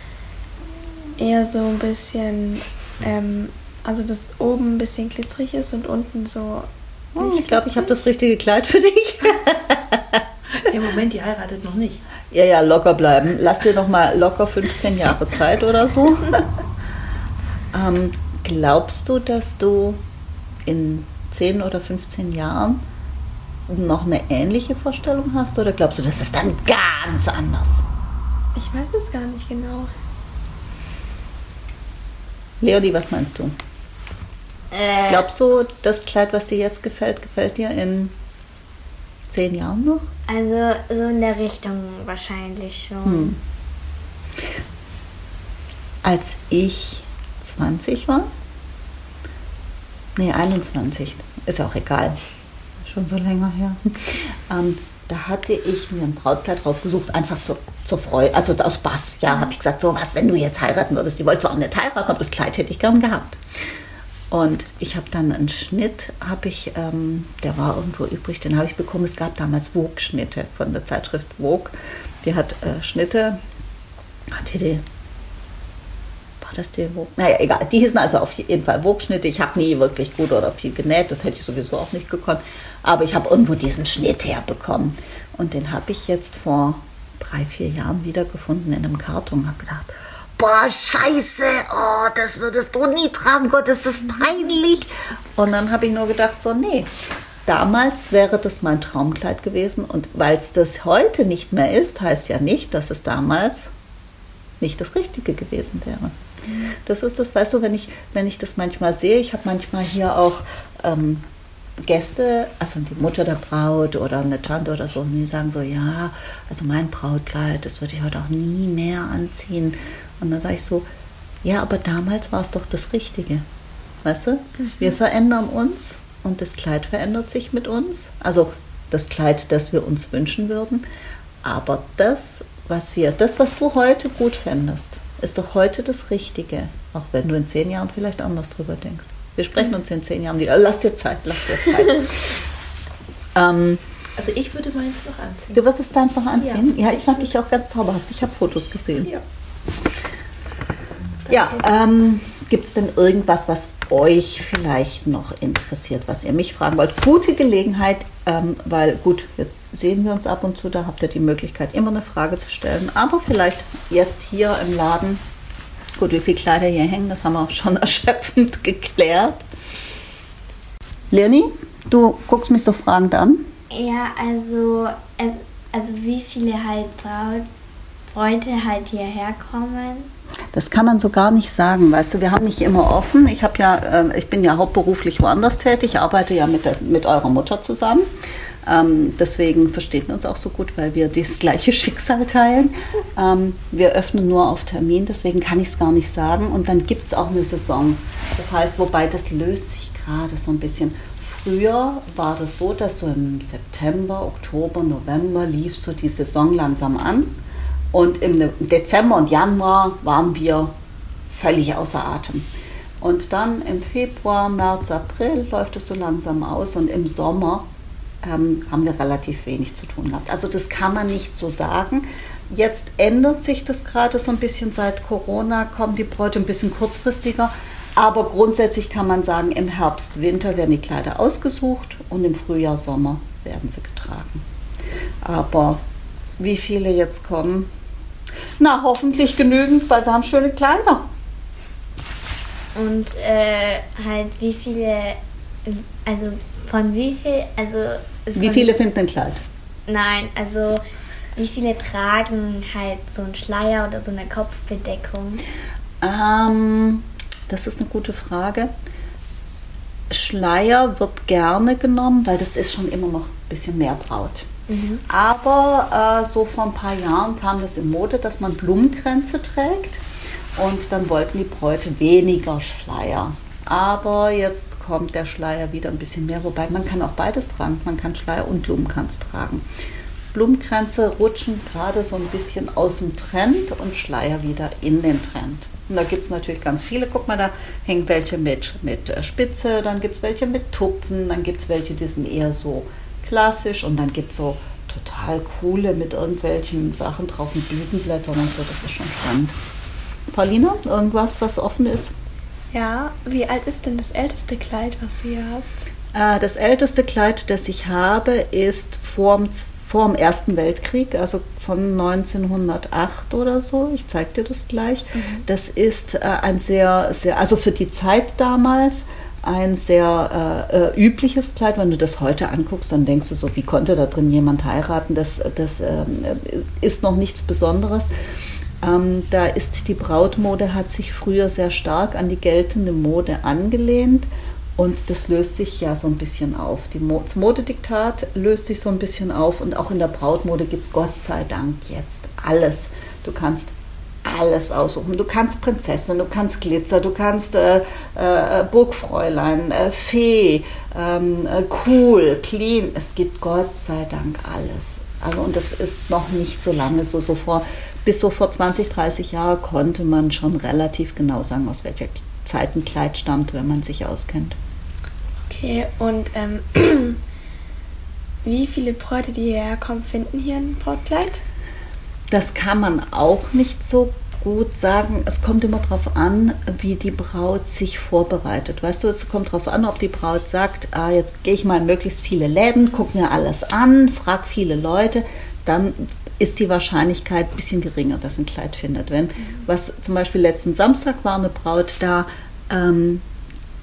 eher so ein bisschen, ähm, also dass oben ein bisschen glitzerig ist und unten so. Oh, ich glaube, ich habe das richtige Kleid für dich. Im Moment, die heiratet noch nicht. Ja, ja, locker bleiben. Lass dir noch mal locker 15 Jahre Zeit oder so. ähm, glaubst du, dass du in 10 oder 15 Jahren noch eine ähnliche Vorstellung hast oder glaubst du, das ist dann ganz anders? Ich weiß es gar nicht genau. Leonie, was meinst du? Äh, Glaubst du, das Kleid, was dir jetzt gefällt, gefällt dir in 10 Jahren noch? also so in der Richtung wahrscheinlich schon. Hm. Als ich 20 war, nee, 21, ist auch egal, schon so länger her, ähm, da hatte ich mir ein Brautkleid rausgesucht, einfach zur, zur Freude, also aus Spaß. Ja, habe ich gesagt, so was, wenn du jetzt heiraten würdest, die wollte zwar auch nicht heiraten, aber das Kleid hätte ich gern gehabt. Und ich habe dann einen Schnitt, habe ich, ähm, der war irgendwo übrig, den habe ich bekommen. Es gab damals Vogue-Schnitte von der Zeitschrift Vogue. Die hat äh, Schnitte, hat hier die, war das die Vogue? Naja, egal. Die hießen also auf jeden Fall Vogue-Schnitte. Ich habe nie wirklich gut oder viel genäht, das hätte ich sowieso auch nicht gekonnt. Aber ich habe irgendwo diesen Schnitt herbekommen. Und den habe ich jetzt vor drei, vier Jahren wiedergefunden in einem Karton. Habe gedacht, boah, scheiße, oh, das würdest du nie tragen, Gott, ist das peinlich. Und dann habe ich nur gedacht, so, nee, damals wäre das mein Traumkleid gewesen. Und weil es das heute nicht mehr ist, heißt ja nicht, dass es damals nicht das Richtige gewesen wäre. Das ist das, weißt du, wenn ich, wenn ich das manchmal sehe, ich habe manchmal hier auch ähm, Gäste, also die Mutter der Braut oder eine Tante oder so, und die sagen so, ja, also mein Brautkleid, das würde ich heute auch nie mehr anziehen. Und dann sage ich so, ja, aber damals war es doch das Richtige. Weißt du? Wir verändern uns und das Kleid verändert sich mit uns. Also das Kleid, das wir uns wünschen würden. Aber das, was wir, das, was du heute gut fändest, ist doch heute das Richtige. Auch wenn du in zehn Jahren vielleicht anders drüber denkst. Wir sprechen uns in zehn Jahren wieder. Lass dir Zeit, lass dir Zeit. ähm, Also ich würde meins noch anziehen. du wirst es da einfach anziehen? Ja, ich fand dich auch ganz zauberhaft. Ich habe Fotos gesehen. Ja. Ja, ähm, gibt es denn irgendwas, was euch vielleicht noch interessiert, was ihr mich fragen wollt? Gute Gelegenheit, ähm, weil gut, jetzt sehen wir uns ab und zu, da habt ihr die Möglichkeit, immer eine Frage zu stellen. Aber vielleicht jetzt hier im Laden, gut, wie viele Kleider hier hängen, das haben wir auch schon erschöpfend geklärt. Leonie, du guckst mich so fragend an. Ja, also, also wie viele halt Braut, Bräute halt hierher kommen. Das kann man so gar nicht sagen, weißt du, wir haben nicht immer offen. Ich ja, äh, ich bin ja hauptberuflich woanders tätig, arbeite ja mit, der, mit eurer Mutter zusammen. Ähm, deswegen versteht man uns auch so gut, weil wir das gleiche Schicksal teilen. Ähm, wir öffnen nur auf Termin, deswegen kann ich es gar nicht sagen. Und dann gibt es auch eine Saison. Das heißt, wobei das löst sich gerade so ein bisschen. Früher war das so, dass so im September, Oktober, November lief so die Saison langsam an. Und im Dezember und Januar waren wir völlig außer Atem. Und dann im Februar, März, April läuft es so langsam aus und im Sommer ähm, haben wir relativ wenig zu tun gehabt. Also das kann man nicht so sagen. Jetzt ändert sich das gerade so ein bisschen seit Corona, kommen die Bräute ein bisschen kurzfristiger. Aber grundsätzlich kann man sagen, im Herbst, Winter werden die Kleider ausgesucht und im Frühjahr, Sommer werden sie getragen. Aber wie viele jetzt kommen? Na, hoffentlich genügend, weil wir haben schöne Kleider. Und äh, halt wie viele, also von wie viel, also Wie viele finden ein Kleid? Nein, also wie viele tragen halt so einen Schleier oder so eine Kopfbedeckung? Ähm, das ist eine gute Frage. Schleier wird gerne genommen, weil das ist schon immer noch ein bisschen mehr Braut. Aber äh, so vor ein paar Jahren kam das in Mode, dass man Blumenkränze trägt und dann wollten die Bräute weniger Schleier. Aber jetzt kommt der Schleier wieder ein bisschen mehr, wobei man kann auch beides tragen. Man kann Schleier und Blumenkranz tragen. Blumenkränze rutschen gerade so ein bisschen aus dem Trend und Schleier wieder in den Trend. Und da gibt es natürlich ganz viele. Guck mal, da hängen welche mit, mit äh, Spitze, dann gibt es welche mit Tupfen, dann gibt es welche, die sind eher so klassisch und dann gibt es so total coole mit irgendwelchen Sachen drauf, mit Blütenblättern und so. Das ist schon spannend. Paulina, irgendwas, was offen ist? Ja, wie alt ist denn das älteste Kleid, was du hier hast? Äh, Das älteste Kleid, das ich habe, ist vorm, vorm Ersten Weltkrieg, also von 1908 oder so. Ich zeige dir das gleich. Das ist äh, ein sehr, sehr, also für die Zeit damals ein sehr äh, äh, übliches Kleid. Wenn du das heute anguckst, dann denkst du so, wie konnte da drin jemand heiraten? Das, das ähm, ist noch nichts Besonderes. Ähm, da ist die Brautmode hat sich früher sehr stark an die geltende Mode angelehnt und das löst sich ja so ein bisschen auf. Mo das Modediktat löst sich so ein bisschen auf und auch in der Brautmode gibt es Gott sei Dank jetzt alles. Du kannst alles aussuchen. Du kannst Prinzessin, du kannst Glitzer, du kannst äh, äh, Burgfräulein, äh, Fee, ähm, äh, cool, clean. Es gibt Gott sei Dank alles. Also und das ist noch nicht so lange so, so vor, bis so vor 20, 30 Jahren konnte man schon relativ genau sagen, aus welcher Zeit ein Kleid stammt, wenn man sich auskennt. Okay, und ähm, wie viele Bräute, die hierher kommen, finden hier ein Brautkleid? Das kann man auch nicht so gut sagen. Es kommt immer darauf an, wie die Braut sich vorbereitet. Weißt du, es kommt darauf an, ob die Braut sagt, ah, jetzt gehe ich mal in möglichst viele Läden, gucke mir alles an, frag viele Leute, dann ist die Wahrscheinlichkeit ein bisschen geringer, dass ein Kleid findet. Wenn, was zum Beispiel letzten Samstag war eine Braut da, ähm,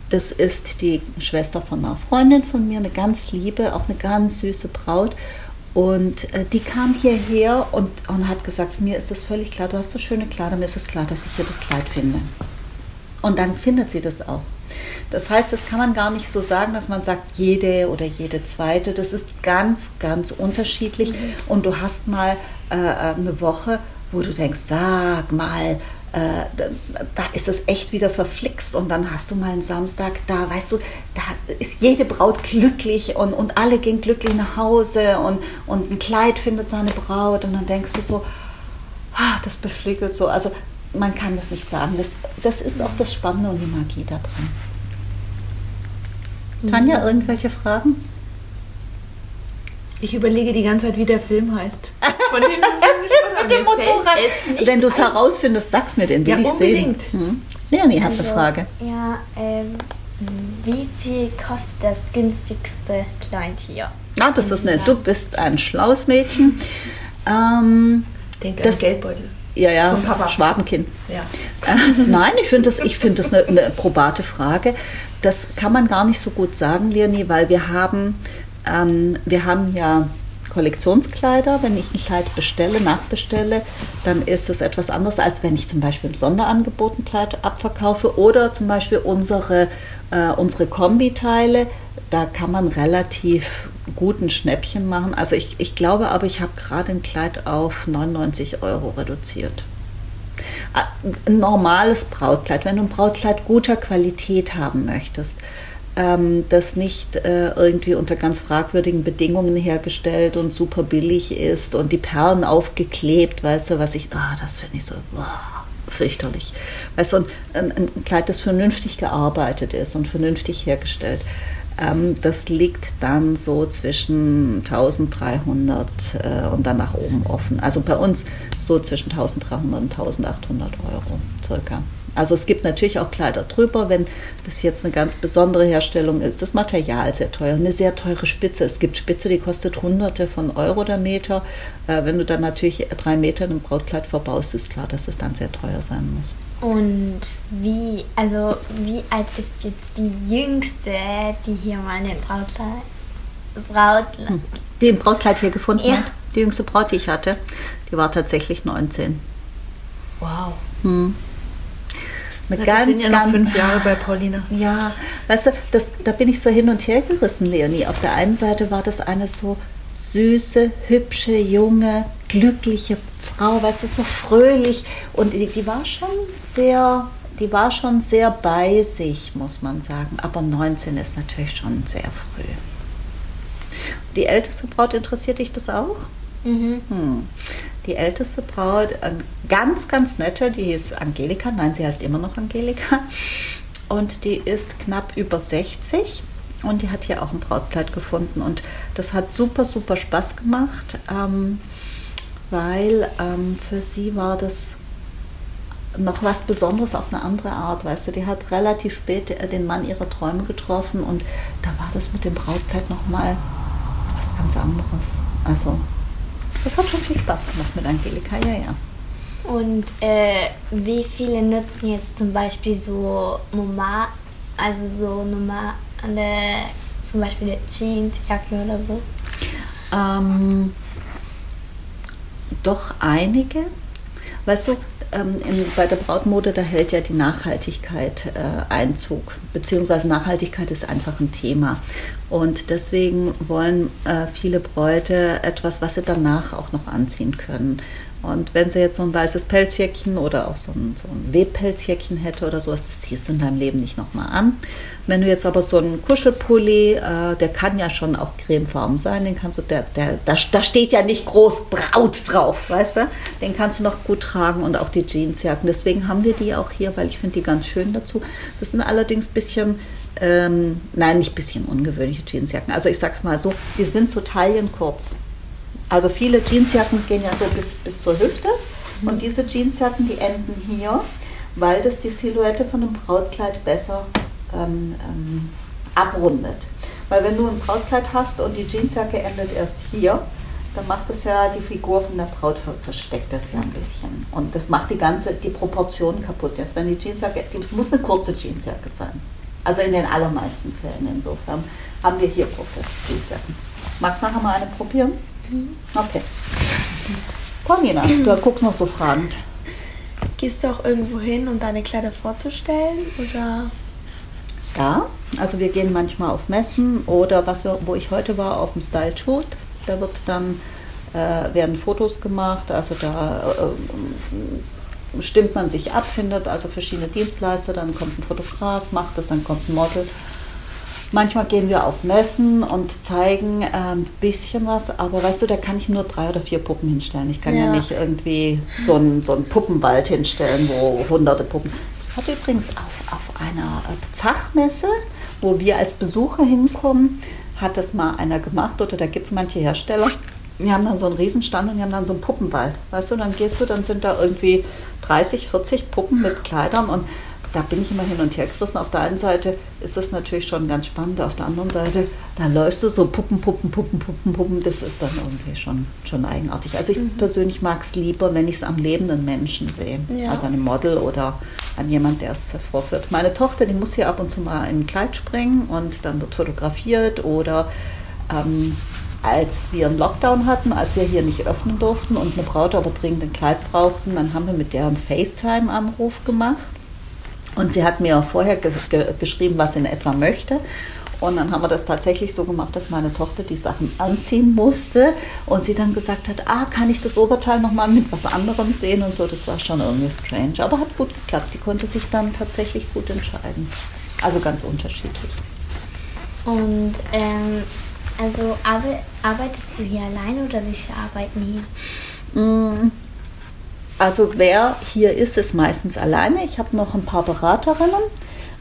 das ist die Schwester von einer Freundin von mir, eine ganz liebe, auch eine ganz süße Braut. Und äh, die kam hierher und, und hat gesagt, mir ist das völlig klar, du hast so schöne Kleider, mir ist es klar, dass ich hier das Kleid finde. Und dann findet sie das auch. Das heißt, das kann man gar nicht so sagen, dass man sagt, jede oder jede zweite. Das ist ganz, ganz unterschiedlich. Und du hast mal äh, eine Woche, wo du denkst, sag mal, äh, da, ist es echt wieder verflixt und dann hast du mal einen Samstag, da weißt du, da ist jede Braut glücklich und, und alle gehen glücklich nach Hause und, und ein Kleid findet seine Braut und dann denkst du so, ah, das beflügelt so. Also man kann das nicht sagen. Das, das ist auch das Spannende und die Magie da dran. Tanja, irgendwelche Fragen? Ich überlege die ganze Zeit, wie der Film heißt. Von dem Mit dem Motorrad. Wenn du es herausfindest, sag's mir, den will Ja, ich unbedingt. sehen. Hm? Leonie hat eine Also, Frage. Ja, ähm, wie viel kostet das günstigste Kleid hier? Ah, das ist eine, du bist ein schlaues Mädchen. Ähm, Denk Das- an Geldbeutel. ja, ja, Vom Papa. Schwabenkind. Ja. Äh, Nein, ich finde das, ich find das eine, eine probate Frage. Das kann man gar nicht so gut sagen, Leonie, weil wir haben, ähm, wir haben ja Kollektionskleider. Wenn ich ein Kleid bestelle, nachbestelle, dann ist es etwas anderes, als wenn ich zum Beispiel im Sonderangebot ein Kleid abverkaufe oder zum Beispiel unsere, äh, unsere Kombiteile. Da kann man relativ guten Schnäppchen machen. Also ich, ich glaube aber, ich habe gerade ein Kleid auf 99 Euro reduziert. Ein normales Brautkleid, wenn du ein Brautkleid guter Qualität haben möchtest, ähm, das nicht äh, irgendwie unter ganz fragwürdigen Bedingungen hergestellt und super billig ist und die Perlen aufgeklebt, weißt du, was ich, ah, das finde ich so, wow, fürchterlich. Weißt du, ein, ein Kleid, das vernünftig gearbeitet ist und vernünftig hergestellt, ähm, das liegt dann so zwischen 1300 äh, und dann nach oben offen. Also bei uns so zwischen 1300 und 1800 Euro circa. Also es gibt natürlich auch Kleider drüber, wenn das jetzt eine ganz besondere Herstellung ist. Das Material sehr teuer, eine sehr teure Spitze. Es gibt Spitze, die kostet Hunderte von Euro der Meter. Äh, wenn du dann natürlich drei Meter in einem Brautkleid verbaust, ist klar, dass es dann sehr teuer sein muss. Und wie, also wie alt ist jetzt die jüngste, die hier mal ein Brautkleid, Braut, hm. Die im Brautkleid hier gefunden Ja. hat. Die jüngste Braut, die ich hatte, die war tatsächlich 19. Wow. Hm. Eine Das sind ja noch fünf Jahre bei Paulina. Ja, weißt du, das, da bin ich so hin und her gerissen, Leonie. Auf der einen Seite war das eine so süße, hübsche, junge, glückliche Frau, weißt du, so fröhlich. Und die, die war schon sehr, die war schon sehr bei sich, muss man sagen. Aber 19 ist natürlich schon sehr früh. Die älteste Braut, interessiert dich das auch? Mhm. Hm. Die älteste Braut, ganz, ganz nette, die hieß Angelika. Nein, sie heißt immer noch Angelika. Und die ist knapp über 60 und die hat hier auch ein Brautkleid gefunden. Und das hat super, super Spaß gemacht, ähm, weil ähm, für sie war das noch was Besonderes auf eine andere Art, weißt du. Die hat relativ spät äh, den Mann ihrer Träume getroffen und da war das mit dem Brautkleid nochmal was ganz anderes. Also, das hat schon viel Spaß gemacht mit Angelika, ja, ja. Und äh, wie viele nutzen jetzt zum Beispiel so normal, also so normale, zum Beispiel eine Jeansjacke oder so? Ähm, doch einige. Weißt du, ähm, in, bei der Brautmode, da hält ja die Nachhaltigkeit äh, Einzug, beziehungsweise Nachhaltigkeit ist einfach ein Thema. Und deswegen wollen äh, viele Bräute etwas, was sie danach auch noch anziehen können. Und wenn sie jetzt so ein weißes Pelzjäckchen oder auch so ein, so ein Webpelzjäckchen hätte oder sowas, das ziehst du in deinem Leben nicht nochmal an. Wenn du jetzt aber so einen Kuschelpulli, äh, der kann ja schon auch cremefarben sein, den kannst du, der, der, da, da steht ja nicht groß Braut drauf, weißt du? Den kannst du noch gut tragen und auch die Jeansjacken. Deswegen haben wir die auch hier, weil ich finde die ganz schön dazu. Das sind allerdings ein bisschen, ähm, nein, nicht ein bisschen ungewöhnliche Jeansjacken. Also ich sag's mal so, die sind so taillenkurz. Also viele Jeansjacken gehen ja so bis, bis zur Hüfte und diese Jeansjacken, die enden hier, weil das die Silhouette von einem Brautkleid besser ähm, ähm, abrundet. Weil wenn du ein Brautkleid hast und die Jeansjacke endet erst hier, dann macht es ja die Figur von der Braut ver versteckt das ja ein bisschen. Und das macht die ganze, die Proportion kaputt. Jetzt wenn die Jeansjacke, es muss eine kurze Jeansjacke sein. Also in den allermeisten Fällen insofern haben wir hier kurze Jeansjacken. Magst du nachher mal eine probieren? Okay. Paulina, du guckst noch so fragend. Gehst du auch irgendwo hin, um deine Kleider vorzustellen? Oder? Ja, also wir gehen manchmal auf Messen oder was wir, wo ich heute war, auf dem Style Shoot. Da wird dann äh, werden Fotos gemacht, also da äh, stimmt man sich ab, findet also verschiedene Dienstleister, dann kommt ein Fotograf, macht das, dann kommt ein Model. Manchmal gehen wir auf Messen und zeigen äh, ein bisschen was, aber weißt du, da kann ich nur drei oder vier Puppen hinstellen. Ich kann ja, Ja. nicht irgendwie so einen, so einen Puppenwald hinstellen, wo hunderte Puppen. Das hat übrigens auf, auf einer äh, Fachmesse, wo wir als Besucher hinkommen, hat das mal einer gemacht oder da gibt es manche Hersteller. Die haben dann so einen Riesenstand und die haben dann so einen Puppenwald. Weißt du, dann gehst du, dann sind da irgendwie 30, 40 Puppen mit Kleidern und da bin ich immer hin und her gerissen. Auf der einen Seite ist das natürlich schon ganz spannend, auf der anderen Seite, da läufst du so Puppen, Puppen, Puppen, Puppen, Puppen. Das ist dann irgendwie schon, schon eigenartig. Also ich persönlich mag es lieber, wenn ich es am lebenden Menschen sehe. Ja. Also an einem Model oder an jemand, der es vorführt. Meine Tochter, die muss hier ab und zu mal in ein Kleid springen und dann wird fotografiert oder ähm, als wir einen Lockdown hatten, als wir hier nicht öffnen durften und eine Braut aber dringend ein Kleid brauchten, dann haben wir mit der einen FaceTime-Anruf gemacht. Und sie hat mir vorher ge ge geschrieben, was sie in etwa möchte. Und dann haben wir das tatsächlich so gemacht, dass meine Tochter die Sachen anziehen musste und sie dann gesagt hat, ah, kann ich das Oberteil nochmal mit was anderem sehen und so. Das war schon irgendwie strange, aber hat gut geklappt. Die konnte sich dann tatsächlich gut entscheiden. Also ganz unterschiedlich. Und ähm, also arbe arbeitest du hier alleine oder wie viele arbeiten hier? Also wer hier ist, ist meistens alleine. Ich habe noch ein paar Beraterinnen.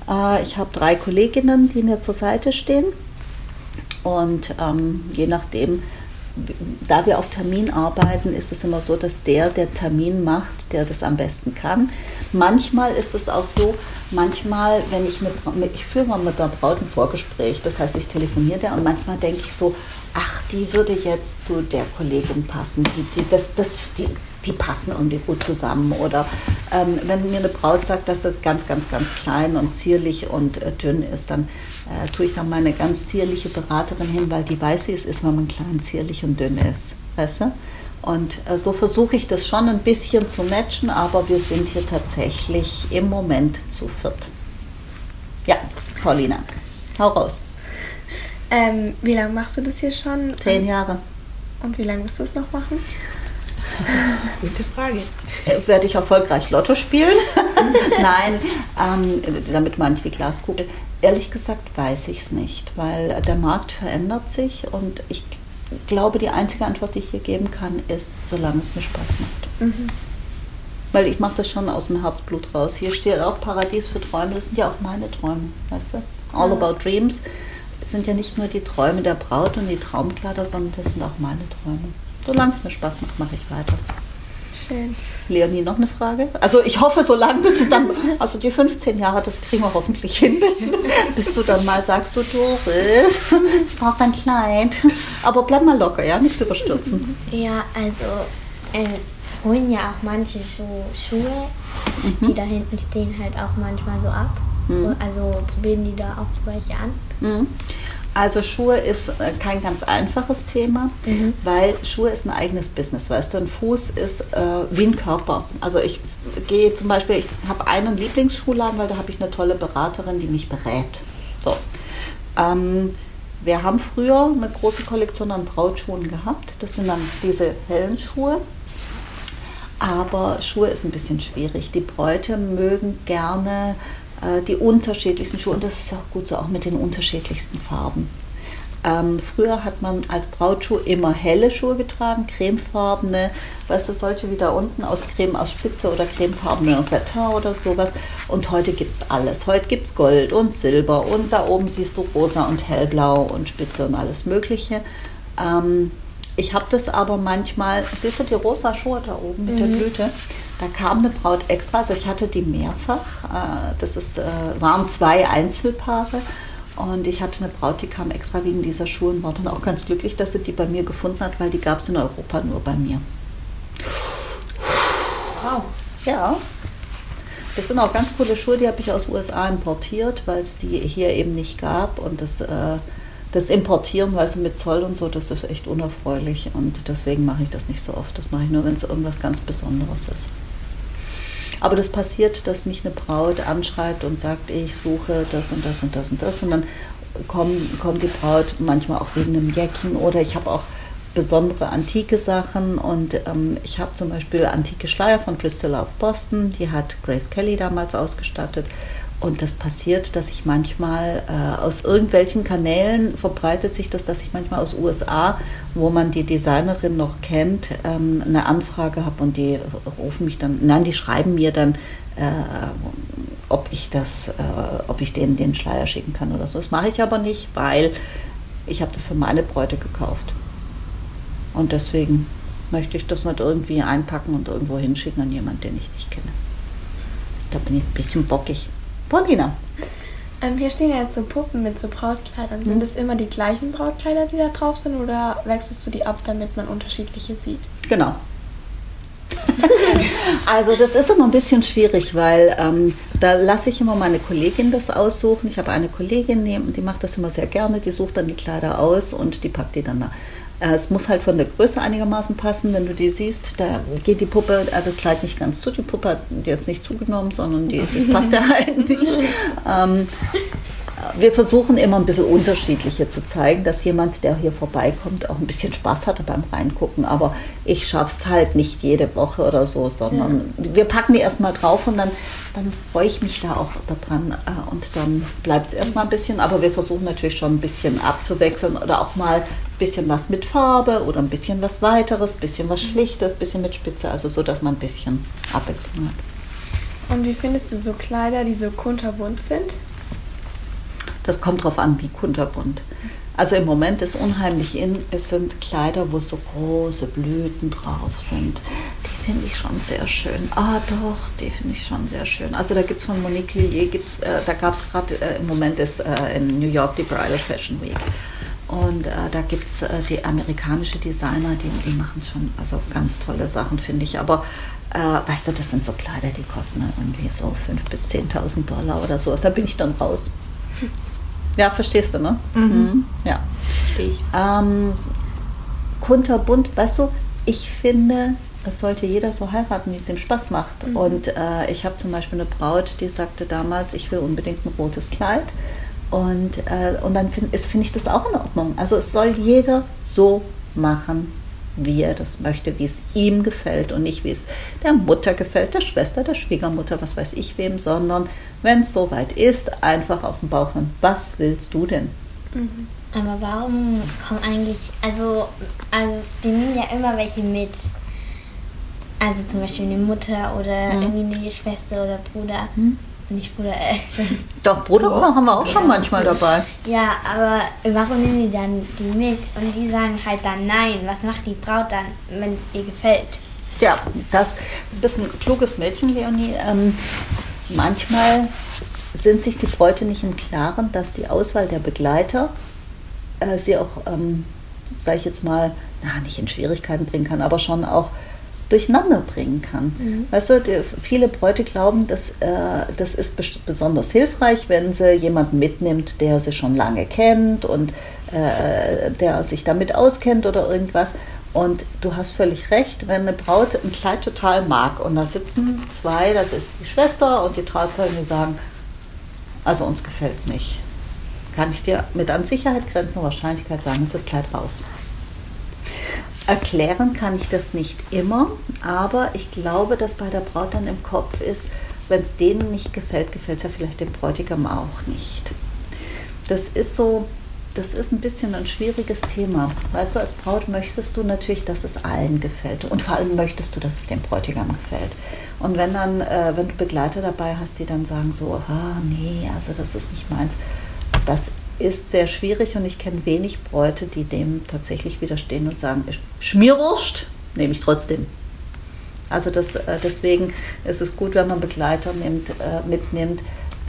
Äh, ich habe drei Kolleginnen, die mir zur Seite stehen. Und ähm, je nachdem, da wir auf Termin arbeiten, ist es immer so, dass der, der Termin macht, der das am besten kann. Manchmal ist es auch so, manchmal, wenn ich eine, ich führe mal mit der Braut ein Vorgespräch, das heißt, ich telefoniere da und manchmal denke ich so, ach, die würde jetzt zu der Kollegin passen, die, die, das, das, die, die passen irgendwie gut zusammen. Oder ähm, wenn mir eine Braut sagt, dass es ganz, ganz, ganz klein und zierlich und äh, dünn ist, dann äh, tue ich dann meine ganz zierliche Beraterin hin, weil die weiß, wie es ist, wenn man klein, zierlich und dünn ist. Weißt du? Und äh, so versuche ich das schon ein bisschen zu matchen, aber wir sind hier tatsächlich im Moment zu viert. Ja, Paulina, hau raus. Ähm, wie lange machst du das hier schon? Zehn Jahre. Und wie lange musst du es noch machen? Gute Frage. Äh, Werde ich erfolgreich Lotto spielen? Nein, ähm, damit meine ich die Glaskugel. Ehrlich gesagt weiß ich es nicht, weil der Markt verändert sich und ich glaube, die einzige Antwort, die ich hier geben kann, ist, solange es mir Spaß macht. Mhm. Weil ich mache das schon aus dem Herzblut raus. Hier steht auch Paradies für Träume, das sind ja auch meine Träume, weißt du? All Ja. about dreams sind ja nicht nur die Träume der Braut und die Traumkleider, sondern das sind auch meine Träume. Solange es mir Spaß macht, mache ich weiter. Schön. Leonie, noch eine Frage? Also ich hoffe, so lange bis es dann, also die 15 Jahre, das kriegen wir hoffentlich hin, bis, bis du dann mal sagst, du Doris, ich brauche dein Kleid. Aber bleib mal locker, ja, nichts überstürzen. Ja, also äh, holen ja auch manche so Schuhe, die da hinten stehen, halt auch manchmal so ab. Mhm. Also probieren die da auch welche an. Mhm. Also Schuhe ist äh, kein ganz einfaches Thema, Mhm. weil Schuhe ist ein eigenes Business, weißt du, ein Fuß ist äh, wie ein Körper. Also ich gehe zum Beispiel, ich habe einen Lieblingsschuhladen, weil da habe ich eine tolle Beraterin, die mich berät. So. Ähm, wir haben früher eine große Kollektion an Brautschuhen gehabt. Das sind dann diese hellen Schuhe. Aber Schuhe ist ein bisschen schwierig. Die Bräute mögen gerne die unterschiedlichsten Schuhe und das ist ja auch gut so, auch mit den unterschiedlichsten Farben. Ähm, früher hat man als Brautschuh immer helle Schuhe getragen, cremefarbene, weißt du, solche wie da unten aus Creme aus Spitze oder cremefarbene aus Satin oder sowas. Und heute gibt es alles. Heute gibt es Gold und Silber und da oben siehst du rosa und hellblau und Spitze und alles Mögliche. Ähm, ich habe das aber manchmal, siehst du die rosa Schuhe da oben mit der Blüte? Da kam eine Braut extra, also ich hatte die mehrfach. Äh, Das ist, äh, waren zwei Einzelpaare. Und ich hatte eine Braut, die kam extra wegen dieser Schuhe und war dann auch ganz glücklich, dass sie die bei mir gefunden hat, weil die gab es in Europa nur bei mir. Wow. Ja. Das sind auch ganz coole Schuhe, die habe ich aus USA importiert, weil es die hier eben nicht gab. Und das, äh, das Importieren, weißt du, mit Zoll und so, das ist echt unerfreulich. Und deswegen mache ich das nicht so oft. Das mache ich nur, wenn es irgendwas ganz Besonderes ist. Aber das passiert, dass mich eine Braut anschreibt und sagt, ich suche das und das und das und das. Und dann kommen, kommt die Braut manchmal auch wegen einem Jäckchen oder ich habe auch besondere antike Sachen und ähm, ich habe zum Beispiel antike Schleier von Priscilla of Boston, die hat Grace Kelly damals ausgestattet. Und das passiert, dass ich manchmal äh, aus irgendwelchen Kanälen verbreitet sich das, dass ich manchmal aus USA, wo man die Designerin noch kennt, ähm, eine Anfrage habe und die rufen mich dann, nein, die schreiben mir dann, äh, ob ich das, äh, ob ich denen den Schleier schicken kann oder so. Das mache ich aber nicht, weil ich habe das für meine Bräute gekauft. Und deswegen möchte ich das nicht irgendwie einpacken und irgendwo hinschicken an jemanden, den ich nicht kenne. Da bin ich ein bisschen bockig. Paulina. Ähm, hier stehen ja jetzt so Puppen mit so Brautkleidern. Sind es immer die gleichen Brautkleider, die da drauf sind, oder wechselst du die ab, damit man unterschiedliche sieht? Genau. also das ist immer ein bisschen schwierig, weil ähm, da lasse ich immer meine Kollegin das aussuchen. Ich habe eine Kollegin, die, die macht das immer sehr gerne, die sucht dann die Kleider aus und die packt die dann da. Es muss halt von der Größe einigermaßen passen, wenn du die siehst. Da geht die Puppe, also das Kleid nicht ganz zu. Die Puppe hat jetzt nicht zugenommen, sondern die, das passt ja halt nicht. Ähm, wir versuchen immer ein bisschen unterschiedliche zu zeigen, dass jemand, der hier vorbeikommt, auch ein bisschen Spaß hatte beim Reingucken. Aber ich schaffe es halt nicht jede Woche oder so, sondern wir packen die erstmal drauf und dann, dann freue ich mich da auch daran. äh, Und dann bleibt es erstmal ein bisschen. Aber wir versuchen natürlich schon ein bisschen abzuwechseln oder auch mal bisschen was mit Farbe oder ein bisschen was weiteres, bisschen was Schlichtes, bisschen mit Spitze, also so, dass man ein bisschen Abwechslung hat. Und wie findest du so Kleider, die so kunterbunt sind? Das kommt drauf an, wie kunterbunt. Also im Moment ist unheimlich in, es sind Kleider, wo so große Blüten drauf sind. Die finde ich schon sehr schön. Ah doch, die finde ich schon sehr schön. Also da gibt es von Monique Lillier, gibt's, äh, da gab es gerade äh, im Moment ist äh, in New York die Bridal Fashion Week. Und äh, da gibt es äh, die amerikanische Designer, die, die machen schon also ganz tolle Sachen, finde ich. Aber äh, weißt du, das sind so Kleider, die kosten dann irgendwie so 5.000 bis 10.000 Dollar oder so. Da bin ich dann raus. Ja, verstehst du, ne? Mhm. Ja. Verstehe ich. Ähm, kunterbunt, weißt du, ich finde, das sollte jeder so heiraten, wie es ihm Spaß macht. Und äh, ich habe zum Beispiel eine Braut, die sagte damals, ich will unbedingt ein rotes Kleid. Und, äh, und dann finde find ich das auch in Ordnung. Also es soll jeder so machen, wie er das möchte, wie es ihm gefällt und nicht wie es der Mutter gefällt, der Schwester, der Schwiegermutter, was weiß ich wem, sondern wenn es soweit ist, einfach auf den Bauch hören. Was willst du denn? Aber warum kommen eigentlich, also, also die nehmen ja immer welche mit. Also zum Beispiel eine Mutter oder irgendwie eine Schwester oder Bruder. Nicht Bruder, äh, Schwester. Doch, Bruder haben wir auch schon manchmal dabei. Ja, aber warum nehmen die dann die mit? Und die sagen halt dann nein. Was macht die Braut dann, wenn es ihr gefällt? Ja, das bist ein kluges Mädchen, Leonie. Ähm, manchmal sind sich die Bräute nicht im Klaren, dass die Auswahl der Begleiter äh, sie auch, ähm, sage ich jetzt mal, na, nicht in Schwierigkeiten bringen kann, aber schon auch durcheinander bringen kann. Weißt du, die, viele Bräute glauben, dass, äh, das ist bes- besonders hilfreich, wenn sie jemanden mitnimmt, der sie schon lange kennt und äh, der sich damit auskennt oder irgendwas. Und du hast völlig recht, wenn eine Braut ein Kleid total mag und da sitzen zwei, das ist die Schwester und die Trauzeugen, die sagen, also uns gefällt es nicht. Kann ich dir mit an Sicherheit grenzender Wahrscheinlichkeit sagen, ist das Kleid raus. Erklären kann ich das nicht immer, aber ich glaube, dass bei der Braut dann im Kopf ist, wenn es denen nicht gefällt, gefällt es ja vielleicht dem Bräutigam auch nicht. Das ist so, das ist ein bisschen ein schwieriges Thema. Weißt du, als Braut möchtest du natürlich, dass es allen gefällt. Und vor allem möchtest du, dass es dem Bräutigam gefällt. Und wenn dann, äh, wenn du Begleiter dabei hast, die dann sagen so, ah, nee, also das ist nicht meins, das ist sehr schwierig und ich kenne wenig Bräute, die dem tatsächlich widerstehen und sagen, Schmierwurst nehme ich trotzdem. Also das, äh, deswegen ist es gut, wenn man Begleiter nimmt, äh, mitnimmt,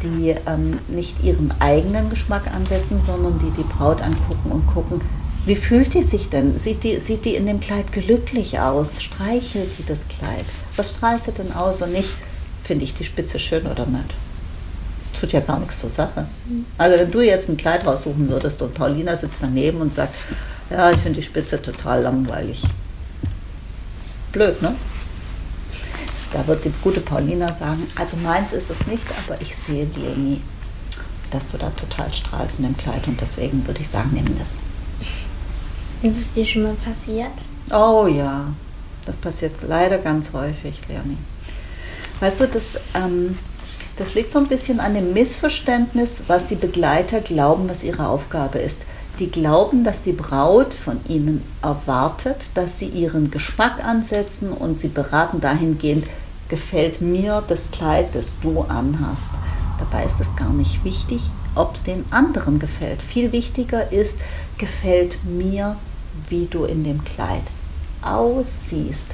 die ähm, nicht ihren eigenen Geschmack ansetzen, sondern die die Braut angucken und gucken, wie fühlt die sich denn? Sieht die, sieht die in dem Kleid glücklich aus? Streichelt die das Kleid? Was strahlt sie denn aus? Und nicht, finde ich die Spitze schön oder nicht? Das tut ja gar nichts zur Sache. Also wenn du jetzt ein Kleid raussuchen würdest und Paulina sitzt daneben und sagt, ja, ich finde die Spitze total langweilig. Blöd, ne? Da wird die gute Paulina sagen, also meins ist es nicht, aber ich sehe dir nie, dass du da total strahlst in dem Kleid und deswegen würde ich sagen, nimm das. Ist es dir schon mal passiert? Oh ja, das passiert leider ganz häufig, Leonie. Weißt du, das, ähm, das liegt so ein bisschen an dem Missverständnis, was die Begleiter glauben, was ihre Aufgabe ist. Die glauben, dass die Braut von ihnen erwartet, dass sie ihren Geschmack ansetzen und sie beraten dahingehend, gefällt mir das Kleid, das du anhast. Dabei ist es gar nicht wichtig, ob es den anderen gefällt. Viel wichtiger ist, gefällt mir, wie du in dem Kleid aussiehst.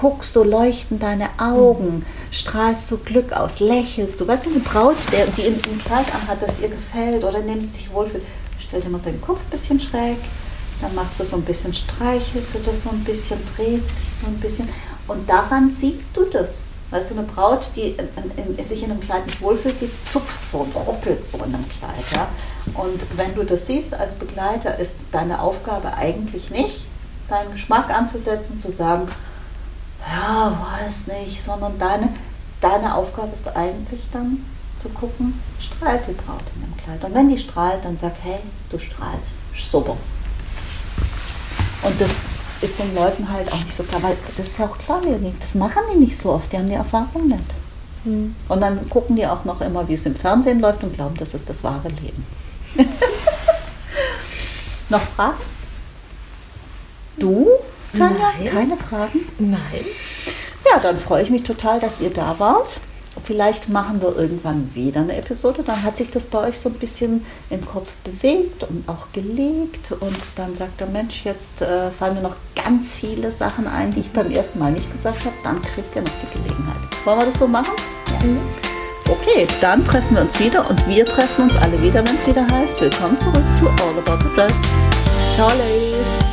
Guckst du, leuchten deine Augen, strahlst du Glück aus, lächelst du. Weißt du, eine Braut, der, die in ein Kleid anhat, das ihr gefällt oder sie sich wohlfühlt, stellt immer so den Kopf ein bisschen schräg, dann macht sie so ein bisschen, streichelt sie das so ein bisschen, dreht sich so ein bisschen. Und daran siehst du das. Weißt du, eine Braut, die in, in, sich in einem Kleid nicht wohlfühlt, die zupft so und ruppelt so in einem Kleid. Ja? Und wenn du das siehst als Begleiter, ist deine Aufgabe eigentlich nicht, deinen Geschmack anzusetzen, zu sagen, ja, weiß nicht, sondern deine, deine Aufgabe ist eigentlich dann zu gucken, strahlt die Braut in dem Kleid. Und wenn die strahlt, dann sag, hey, du strahlst, super. Und das ist den Leuten halt auch nicht so klar, weil das ist ja auch klar, das machen die nicht so oft, die haben die Erfahrung nicht. Und dann gucken die auch noch immer, wie es im Fernsehen läuft und glauben, das ist das wahre Leben. noch Fragen? Du, Tanja? Nein. Keine Fragen? Nein. Ja, dann freue ich mich total, dass ihr da wart. Vielleicht machen wir irgendwann wieder eine Episode. Dann hat sich das bei euch so ein bisschen im Kopf bewegt und auch gelegt. Und dann sagt der Mensch, jetzt äh, fallen mir noch ganz viele Sachen ein, die ich beim ersten Mal nicht gesagt habe. Dann kriegt ihr noch die Gelegenheit. Wollen wir das so machen? Ja. Okay, dann treffen wir uns wieder und wir treffen uns alle wieder, wenn es wieder heißt. Willkommen zurück zu All About the Dress. Ciao, Ladies.